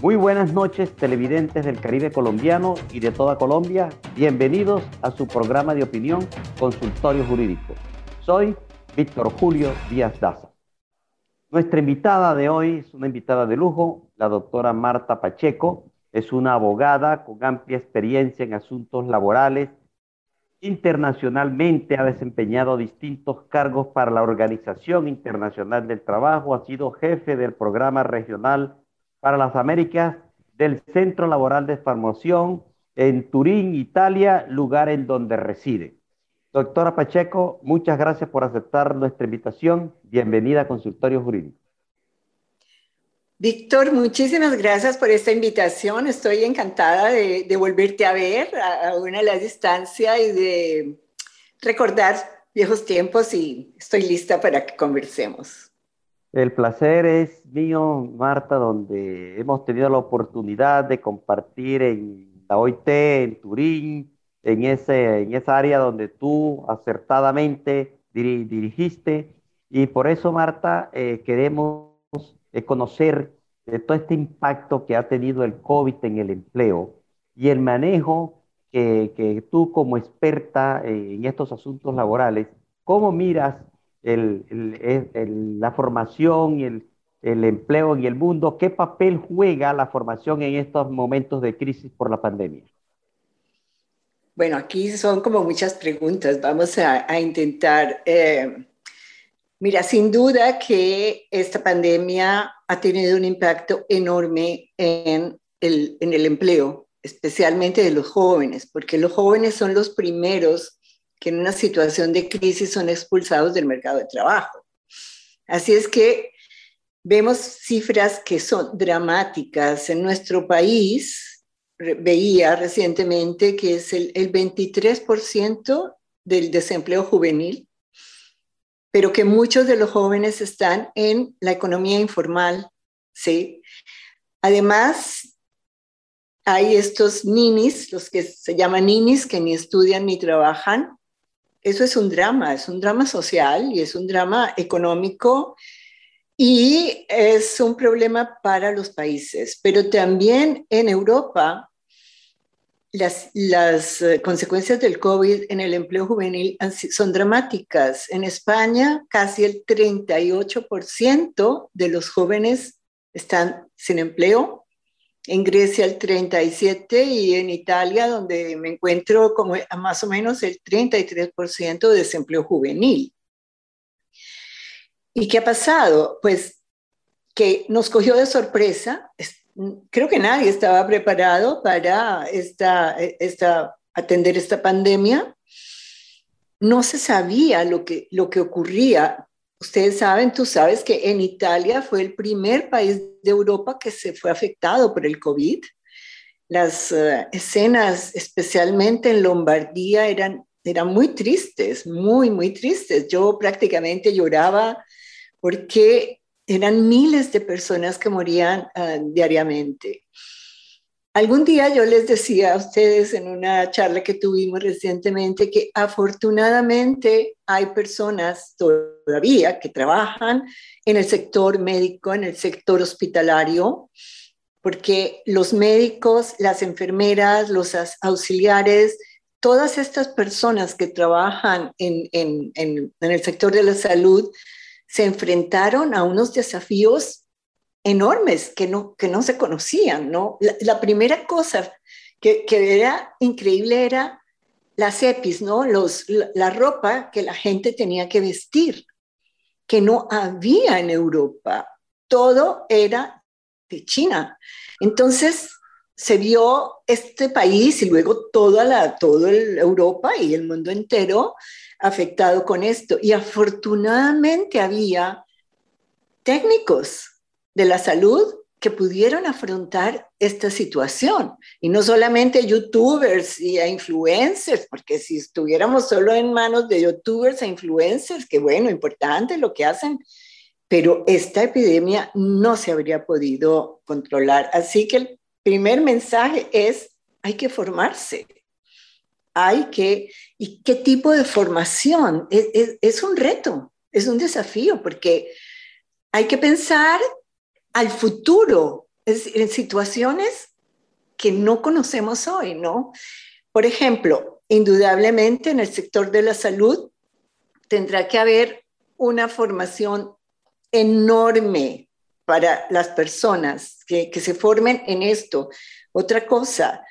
Muy buenas noches, televidentes del Caribe colombiano y de toda Colombia. Bienvenidos a su programa de opinión Consultorio Jurídico. Soy Víctor Julio Díaz Daza. Nuestra invitada de hoy es una invitada de lujo, la doctora Marta Pacheco. Es una abogada con amplia experiencia en asuntos laborales. Internacionalmente ha desempeñado distintos cargos para la Organización Internacional del Trabajo. Ha sido jefe del programa regional para las Américas del Centro Laboral de Formación en Turín, Italia, lugar en donde reside. Doctora Pacheco, muchas gracias por aceptar nuestra invitación. Bienvenida a Consultorio Jurídico. Víctor, muchísimas gracias por esta invitación. Estoy encantada de, de volverte a ver a, a una de las distancia y de recordar viejos tiempos y estoy lista para que conversemos. El placer es mío, Marta, donde hemos tenido la oportunidad de compartir en la OIT, en Turín, en, ese, en esa área donde tú acertadamente dirigiste. Y por eso, Marta, eh, queremos eh, conocer eh, todo este impacto que ha tenido el COVID en el empleo y el manejo que, que tú como experta en estos asuntos laborales, ¿cómo miras la formación y el, el empleo en el mundo. ¿Qué papel juega la formación en estos momentos de crisis por la pandemia? Bueno, aquí son como muchas preguntas. Vamos a, a intentar. Eh, mira, sin duda que esta pandemia ha tenido un impacto enorme en el, en el empleo, especialmente de los jóvenes, porque los jóvenes son los primeros que en una situación de crisis son expulsados del mercado de trabajo. Así es que vemos cifras que son dramáticas. En nuestro país, veía recientemente que es el, el 23% del desempleo juvenil, pero que muchos de los jóvenes están en la economía informal, ¿sí? Además, hay estos ninis, los que se llaman ninis, que ni estudian ni trabajan, eso es un drama, es un drama social y es un drama económico y es un problema para los países. Pero también en Europa, las, las eh, consecuencias del COVID en el empleo juvenil son dramáticas. En España, casi el 38% de los jóvenes están sin empleo en Grecia el 37 y en Italia, donde me encuentro como más o menos el 33% de desempleo juvenil. ¿Y qué ha pasado? Pues que nos cogió de sorpresa. Creo que nadie estaba preparado para esta, esta, atender esta pandemia. No se sabía lo que, lo que ocurría Ustedes saben, tú sabes que en Italia fue el primer país de Europa que se fue afectado por el COVID. Las uh, escenas, especialmente en Lombardía, eran, eran muy tristes, muy, muy tristes. Yo prácticamente lloraba porque eran miles de personas que morían uh, diariamente. Algún día yo les decía a ustedes en una charla que tuvimos recientemente que afortunadamente hay personas todavía que trabajan en el sector médico, en el sector hospitalario, porque los médicos, las enfermeras, los auxiliares, todas estas personas que trabajan en, en, en, en el sector de la salud se enfrentaron a unos desafíos enormes que no, que no se conocían, ¿no? La, primera cosa que, que, era increíble era las EPIs, ¿no? Los, la, ropa que la gente tenía que vestir, que no había en Europa. Todo era de China. Entonces se vio este país y luego toda la, todo Europa y el mundo entero afectado con esto. Y afortunadamente había técnicos de la salud que pudieron afrontar esta situación. Y no solamente youtubers y influencers, porque si estuviéramos solo en manos de youtubers e influencers, que bueno, importante lo que hacen, pero esta epidemia no se habría podido controlar. Así que el primer mensaje es, hay que formarse. Hay que, ¿y qué tipo de formación? Es, es, es un reto, es un desafío, porque hay que pensar al futuro. en situaciones que no conocemos hoy, ¿no? Por ejemplo, indudablemente en el sector de la salud tendrá que haber una formación enorme para las personas que, se formen en esto. Otra cosa,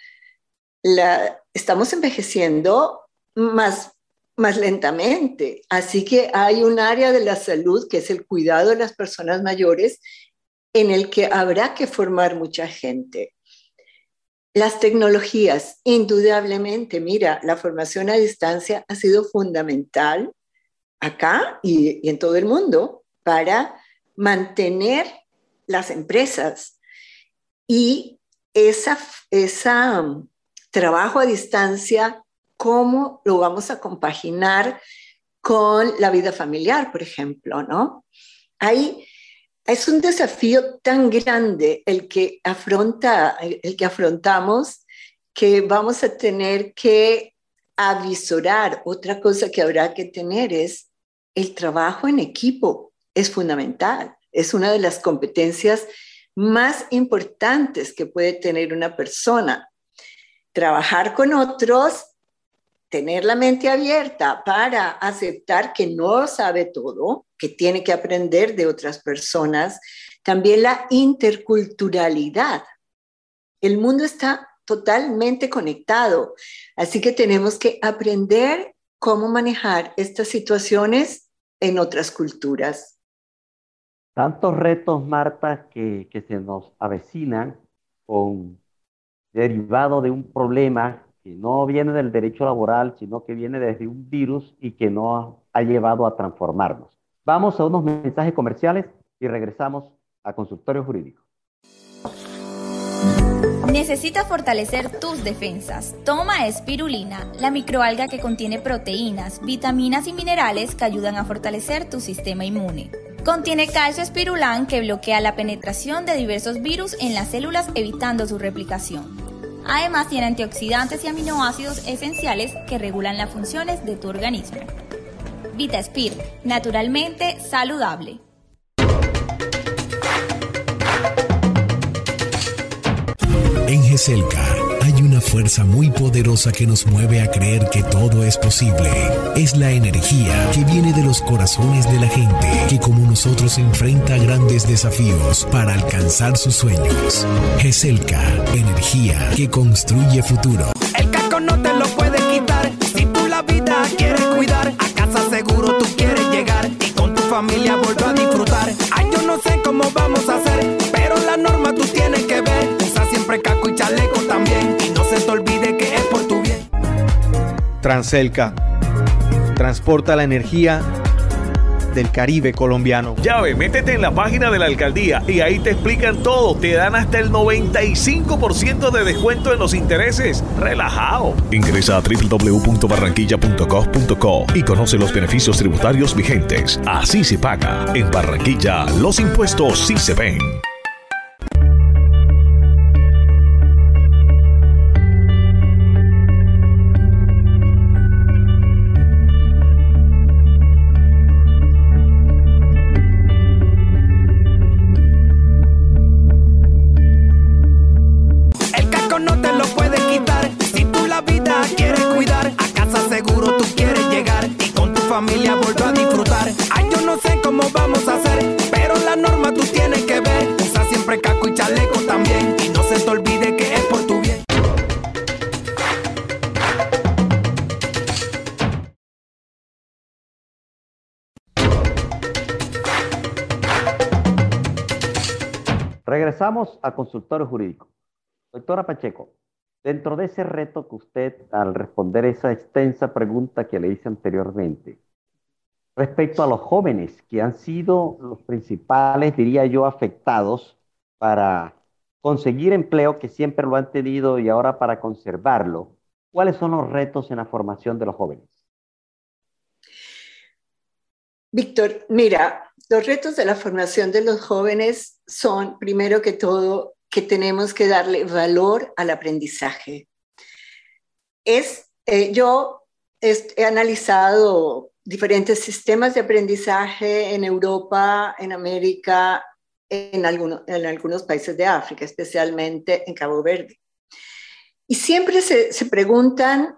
la, estamos envejeciendo más, más lentamente, así que hay un área de la salud que es el cuidado de las personas mayores en el que habrá que formar mucha gente. Las tecnologías, indudablemente, mira, la formación a distancia ha sido fundamental acá y, en todo el mundo para mantener las empresas y esa, esa um, trabajo a distancia, cómo lo vamos a compaginar con la vida familiar, por ejemplo, ¿no? Hay es un desafío tan grande el que, afronta, el que afrontamos que vamos a tener que avisorar. Otra cosa que habrá que tener es el trabajo en equipo. Es fundamental. Es una de las competencias más importantes que puede tener una persona. Trabajar con otros tener la mente abierta para aceptar que no sabe todo, que tiene que aprender de otras personas, también la interculturalidad. El mundo está totalmente conectado, así que tenemos que aprender cómo manejar estas situaciones en otras culturas. Tantos retos, Marta, que, que se nos avecinan con derivado de un problema que no viene del derecho laboral, sino que viene desde un virus y que no ha llevado a transformarnos. Vamos a unos mensajes comerciales y regresamos a consultorio jurídico. Necesitas fortalecer tus defensas. Toma espirulina, la microalga que contiene proteínas, vitaminas y minerales que ayudan a fortalecer tu sistema inmune. Contiene calcio espirulán que bloquea la penetración de diversos virus en las células evitando su replicación. Además tiene antioxidantes y aminoácidos esenciales que regulan las funciones de tu organismo. VitaSpir, naturalmente saludable. En GESELCA hay una fuerza muy poderosa que nos mueve a creer que todo es posible. Es la energía que viene de los corazones de la gente que como nosotros enfrenta grandes desafíos para alcanzar sus sueños. GESELCA, energía que construye futuro. El casco no te lo puede quitar si tú la vida quieres cuidar. Familia volver a disfrutar. Ay, yo no sé cómo vamos a hacer, pero la norma tú tienes que ver. Usa siempre casco y chaleco también y no se te olvide que es por tu bien. Transelca transporta la energía del Caribe colombiano. Llave, métete en la página de la alcaldía y ahí te explican todo. Te dan hasta el 95% de descuento en los intereses. Relajado. Ingresa a www.barranquilla.gov.co y conoce los beneficios tributarios vigentes. Así se paga. En Barranquilla, los impuestos sí se ven. Regresamos a consultorio jurídico. Doctora Pacheco, dentro de ese reto que usted, al responder esa extensa pregunta que le hice anteriormente, respecto a los jóvenes que han sido los principales, diría yo, afectados para conseguir empleo que siempre lo han tenido y ahora para conservarlo, ¿cuáles son los retos en la formación de los jóvenes? Víctor, mira, los retos de la formación de los jóvenes son, primero que todo, que tenemos que darle valor al aprendizaje. Es, eh, yo he analizado diferentes sistemas de aprendizaje en Europa, en América, en, algunos, en algunos países de África, especialmente en Cabo Verde. Y siempre se, se preguntan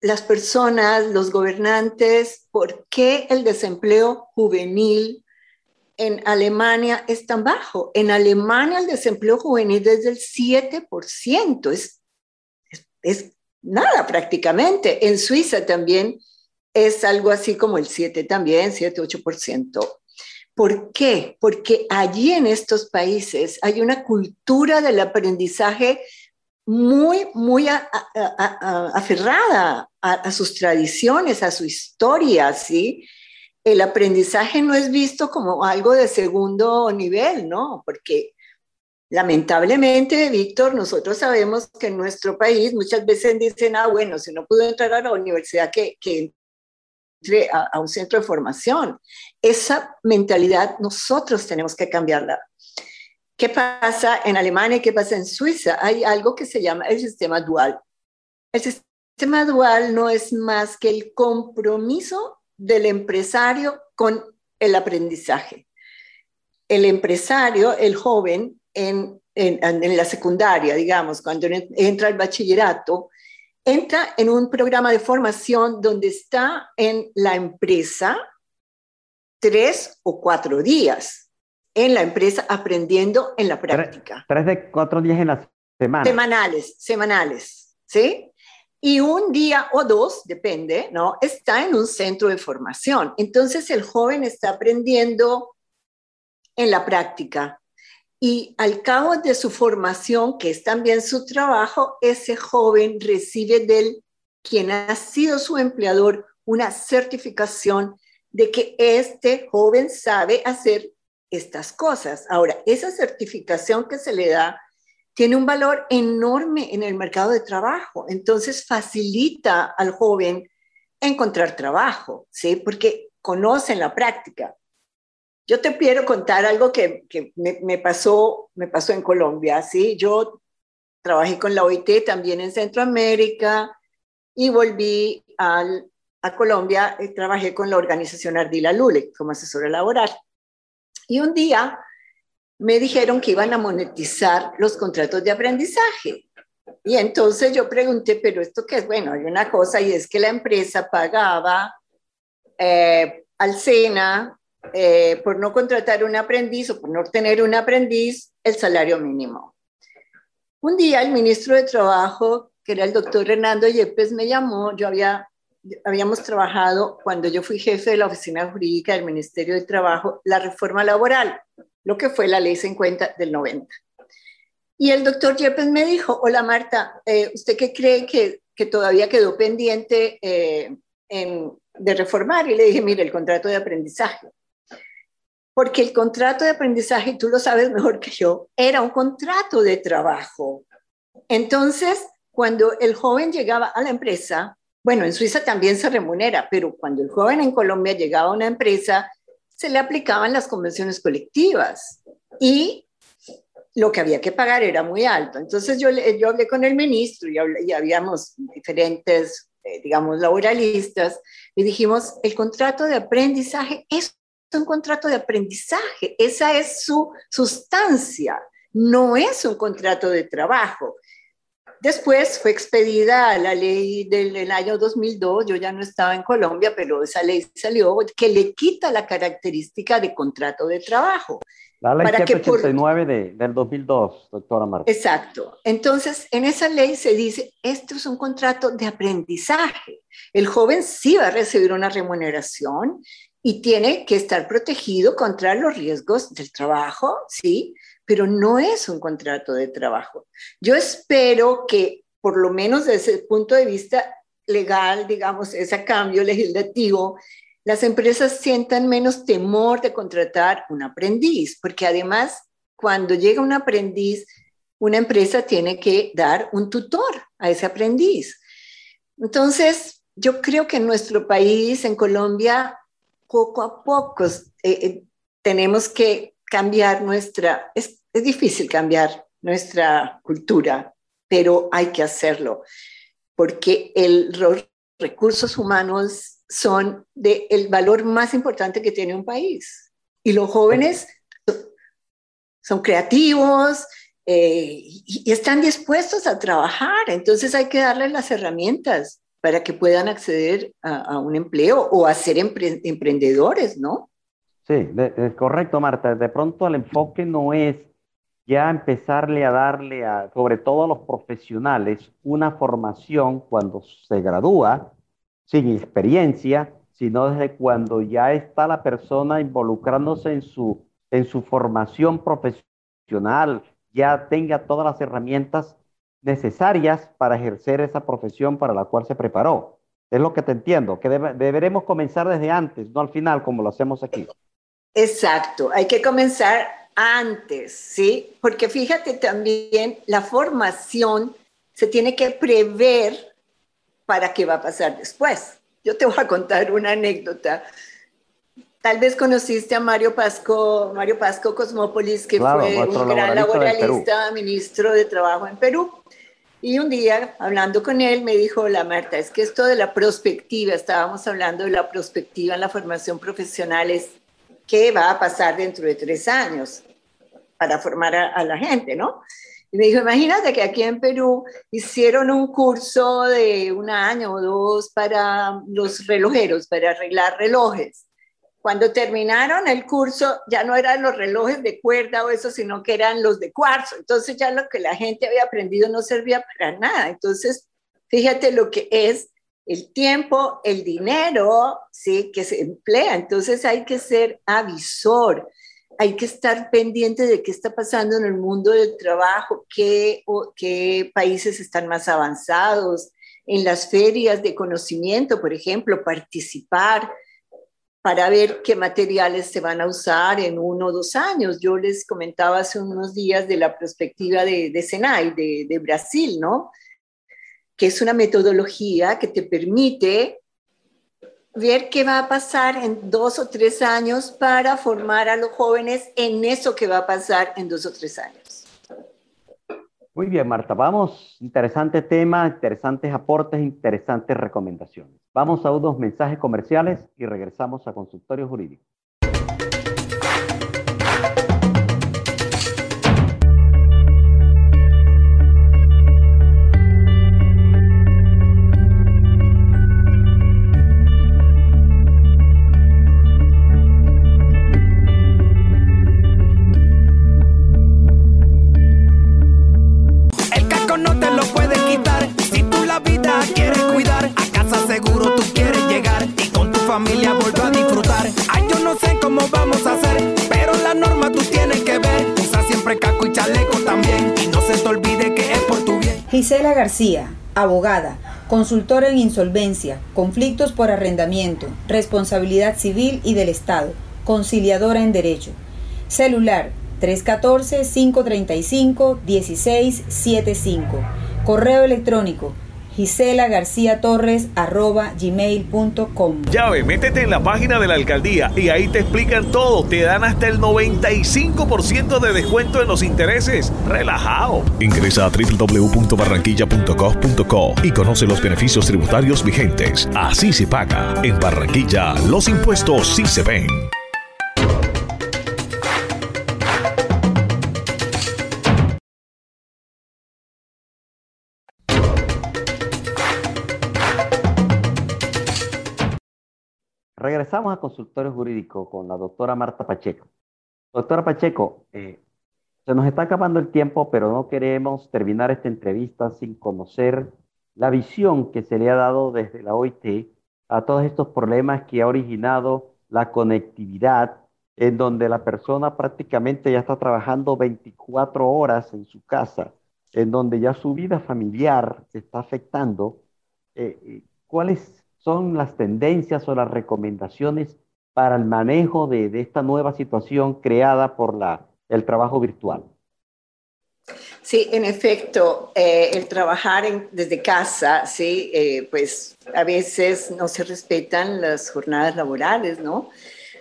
las personas, los gobernantes, por qué el desempleo juvenil en Alemania es tan bajo. En Alemania el desempleo juvenil es del 7%, es, es, es, nada prácticamente. En Suiza también es algo así como el 7 también, 7, 8%. ¿Por qué? Porque allí en estos países hay una cultura del aprendizaje muy, muy aferrada a, sus tradiciones, a su historia, ¿sí? El aprendizaje no es visto como algo de segundo nivel, ¿no? Porque lamentablemente, Víctor, nosotros sabemos que en nuestro país muchas veces dicen, ah, bueno, si no pudo entrar a la universidad, que, que entre a, a un centro de formación. Esa mentalidad nosotros tenemos que cambiarla. ¿Qué pasa en Alemania y qué pasa en Suiza? Hay algo que se llama el sistema dual. El sistema dual no es más que el compromiso del empresario con el aprendizaje. El empresario, el joven, en, en, en la secundaria, digamos, cuando entra al bachillerato, entra en un programa de formación donde está en la empresa tres o cuatro días en la empresa aprendiendo en la práctica. Tres, de cuatro días en la semana. Semanales, semanales, ¿sí? Y un día o dos, depende, ¿no? Está en un centro de formación. Entonces el joven está aprendiendo en la práctica. Y al cabo de su formación, que es también su trabajo, ese joven recibe del quien ha sido su empleador una certificación de que este joven sabe hacer estas cosas. Ahora, esa certificación que se le da tiene un valor enorme en el mercado de trabajo, entonces facilita al joven encontrar trabajo, ¿sí? Porque conocen la práctica. Yo te quiero contar algo que, que me, pasó, me pasó en Colombia, ¿sí? Yo trabajé con la OIT también en Centroamérica y volví al, a Colombia y trabajé con la organización Ardila Lule como asesora laboral. Y un día me dijeron que iban a monetizar los contratos de aprendizaje. Y entonces yo pregunté, pero esto qué es? Bueno, hay una cosa y es que la empresa pagaba eh, al SENA eh, por no contratar un aprendiz o por no tener un aprendiz el salario mínimo. Un día el ministro de Trabajo, que era el doctor Hernando Yepes, me llamó, yo había habíamos trabajado cuando yo fui jefe de la oficina jurídica del Ministerio de Trabajo, la reforma laboral, lo que fue la ley 50 del 90. Y el doctor Yepes me dijo, hola Marta, eh, ¿usted qué cree que, que, todavía quedó pendiente eh, en, de reformar? Y le dije, mire, el contrato de aprendizaje. Porque el contrato de aprendizaje, tú lo sabes mejor que yo, era un contrato de trabajo. Entonces, cuando el joven llegaba a la empresa, bueno, en Suiza también se remunera, pero cuando el joven en Colombia llegaba a una empresa, se le aplicaban las convenciones colectivas y lo que había que pagar era muy alto. Entonces yo, yo hablé con el ministro y, hablé, y habíamos diferentes, eh, digamos, laboralistas y dijimos, el contrato de aprendizaje es un contrato de aprendizaje, esa es su sustancia, no es un contrato de trabajo. Después fue expedida la ley del, año 2002, yo ya no estaba en Colombia, pero esa ley salió que le quita la característica de contrato de trabajo. La ley 189 de, del 2002, doctora Marta. Exacto. Entonces, en esa ley se dice, esto es un contrato de aprendizaje. El joven sí va a recibir una remuneración y tiene que estar protegido contra los riesgos del trabajo, ¿sí? Pero no es un contrato de trabajo. Yo espero que, por lo menos desde el punto de vista legal, digamos, ese cambio legislativo, las empresas sientan menos temor de contratar un aprendiz, porque además, cuando llega un aprendiz, una empresa tiene que dar un tutor a ese aprendiz. Entonces, yo creo que en nuestro país, en Colombia, poco a poco eh, eh, tenemos que cambiar nuestra, es, es difícil cambiar nuestra cultura, pero hay que hacerlo, porque el, los recursos humanos son de el valor más importante que tiene un país. Y los jóvenes son creativos eh, y, están dispuestos a trabajar. Entonces hay que darles las herramientas para que puedan acceder a, un empleo o a ser emprendedores, ¿no? Sí, es correcto, Marta. De pronto el enfoque no es ya empezarle a darle, a, sobre todo a los profesionales, una formación cuando se gradúa sin experiencia, sino desde cuando ya está la persona involucrándose en su, en su formación profesional, ya tenga todas las herramientas necesarias para ejercer esa profesión para la cual se preparó. Es lo que te entiendo, que deberemos comenzar desde antes, no al final, como lo hacemos aquí. Exacto, hay que comenzar antes, ¿sí? Porque fíjate también, la formación se tiene que prever para qué va a pasar después. Yo te voy a contar una anécdota. Tal vez conociste a Mario Pasco, Mario Pasco Cosmópolis, que fue un gran laboralista, ministro de Trabajo en Perú. Y un día, hablando con él, me dijo, la Marta, es que esto de la prospectiva, estábamos hablando de la prospectiva en la formación profesional, es qué va a pasar dentro de tres años para formar a, la gente, ¿no? Y me dijo, imagínate que aquí en Perú hicieron un curso de un año o dos para los relojeros, para arreglar relojes. Cuando terminaron el curso, ya no eran los relojes de cuerda o eso, sino que eran los de cuarzo. Entonces ya lo que la gente había aprendido no servía para nada. Entonces, fíjate lo que es el tiempo, el dinero, ¿sí? Que se emplea. Entonces hay que ser avisor hay que estar pendiente de qué está pasando en el mundo del trabajo, qué, países están más avanzados, en las ferias de conocimiento, por ejemplo, participar para ver qué materiales se van a usar en uno o dos años. Yo les comentaba hace unos días de la perspectiva de, de Senai, de Brasil, ¿no? Que es una metodología que te permite ver qué va a pasar en dos o tres años para formar a los jóvenes en eso que va a pasar en dos o tres años. Muy bien, Marta, vamos, interesante tema, interesantes aportes, interesantes recomendaciones. Vamos a unos mensajes comerciales y regresamos a consultorio jurídico. García, abogada, consultora en insolvencia, conflictos por arrendamiento, responsabilidad civil y del Estado, conciliadora en derecho. Celular 314-535-1675. Correo electrónico Gisela García Torres arroba gmail.com. Llave, métete en la página de la alcaldía y ahí te explican todo. Te dan hasta el 95% de descuento en los intereses. Relajado. Ingresa a www.barranquilla.gov.co y conoce los beneficios tributarios vigentes. Así se paga. En Barranquilla, los impuestos sí se ven. Regresamos a consultorio jurídico con la doctora Marta Pacheco. Doctora Pacheco, eh, se nos está acabando el tiempo, pero no queremos terminar esta entrevista sin conocer la visión que se le ha dado desde la OIT a todos estos problemas que ha originado la conectividad, en donde la persona prácticamente ya está trabajando 24 horas en su casa, en donde ya su vida familiar se está afectando. Eh, eh, ¿Cuál es son las tendencias o las recomendaciones para el manejo de, esta nueva situación creada por el trabajo virtual? Sí, en efecto, eh, el trabajar desde casa, sí, eh, pues a veces no se respetan las jornadas laborales, ¿no?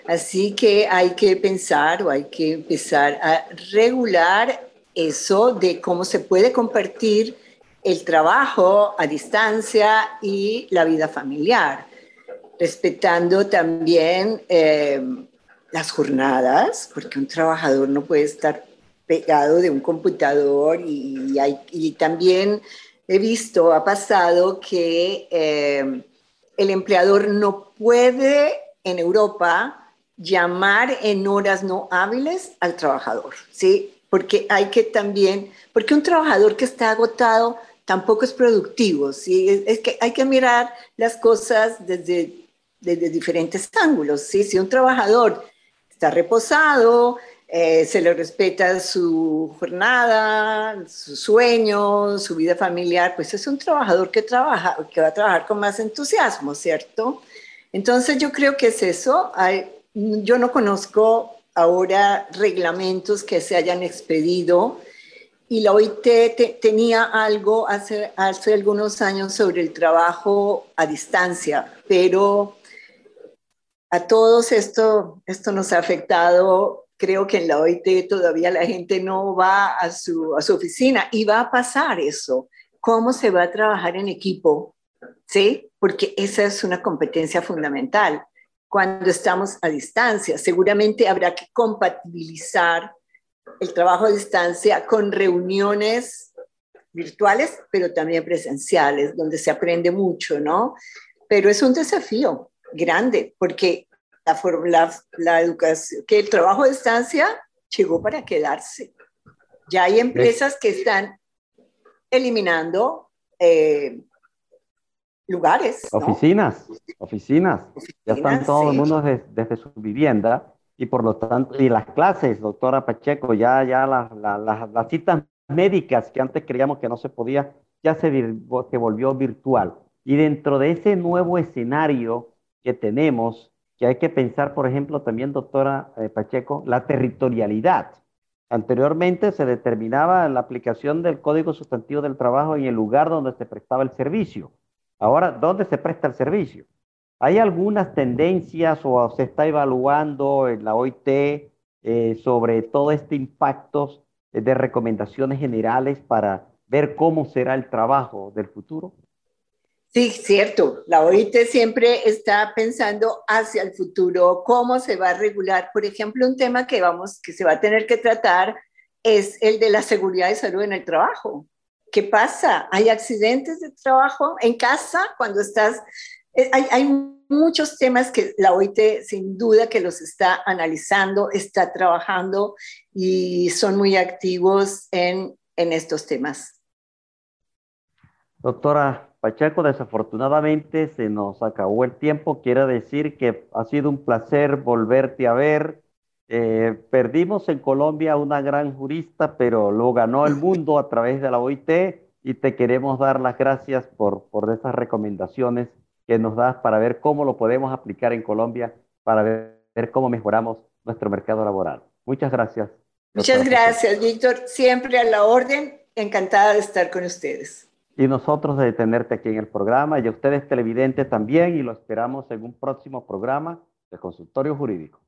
Así que hay que pensar o hay que empezar a regular eso de cómo se puede compartir el trabajo a distancia y la vida familiar, respetando también eh, las jornadas, porque un trabajador no puede estar pegado de un computador y, también he visto, ha pasado que eh, el empleador no puede en Europa llamar en horas no hábiles al trabajador, ¿sí? Porque hay que también, porque un trabajador que está agotado tampoco es productivo, ¿sí? Es, que hay que mirar las cosas desde, desde diferentes ángulos, ¿sí? Si un trabajador está reposado, eh, se le respeta su jornada, su sueño, su vida familiar, pues es un trabajador que, trabaja, que va a trabajar con más entusiasmo, ¿cierto? Entonces yo creo que es eso. yo no conozco ahora reglamentos que se hayan expedido y la OIT tenía algo hace, hace algunos años sobre el trabajo a distancia, pero a todos esto, esto nos ha afectado creo que en la OIT todavía la gente no va a su, a su oficina y va a pasar eso. ¿Cómo se va a trabajar en equipo? ¿Sí? Porque esa es una competencia fundamental. Cuando estamos a distancia, seguramente habrá que compatibilizar el trabajo a distancia con reuniones virtuales, pero también presenciales, donde se aprende mucho, ¿no? Pero es un desafío grande, porque la, la, educación, que el trabajo de estancia llegó para quedarse. Ya hay empresas que están eliminando eh, lugares. Oficinas, oficinas, Ya están todo el mundo desde, su vivienda y por lo tanto, y las clases, doctora Pacheco, ya, ya las, las, citas médicas que antes creíamos que no se podía, ya se, se volvió virtual. Y dentro de ese nuevo escenario que tenemos, que hay que pensar, por ejemplo, también, doctora eh, Pacheco, la territorialidad. Anteriormente se determinaba la aplicación del Código Sustantivo del Trabajo en el lugar donde se prestaba el servicio. Ahora, ¿dónde se presta el servicio? ¿Hay algunas tendencias o se está evaluando en la OIT eh, sobre todo este impacto de recomendaciones generales para ver cómo será el trabajo del futuro? Sí, cierto. La OIT siempre está pensando hacia el futuro, cómo se va a regular. Por ejemplo, un tema que vamos, que se va a tener que tratar es el de la seguridad y salud en el trabajo. ¿Qué pasa? ¿Hay accidentes de trabajo en casa cuando estás? Hay, hay muchos temas que la OIT sin duda que los está analizando, está trabajando y son muy activos en, en estos temas. Doctora, Pacheco, desafortunadamente se nos acabó el tiempo. Quiero decir que ha sido un placer volverte a ver. Eh, perdimos en Colombia una gran jurista, pero lo ganó el mundo a través de la OIT y te queremos dar las gracias por, por esas recomendaciones que nos das para ver cómo lo podemos aplicar en Colombia, para ver, ver cómo mejoramos nuestro mercado laboral. Muchas gracias. Muchas gracias, Víctor. Siempre a la orden. Encantada de estar con ustedes y nosotros de tenerte aquí en el programa y a ustedes televidentes también y lo esperamos en un próximo programa de consultorio jurídico.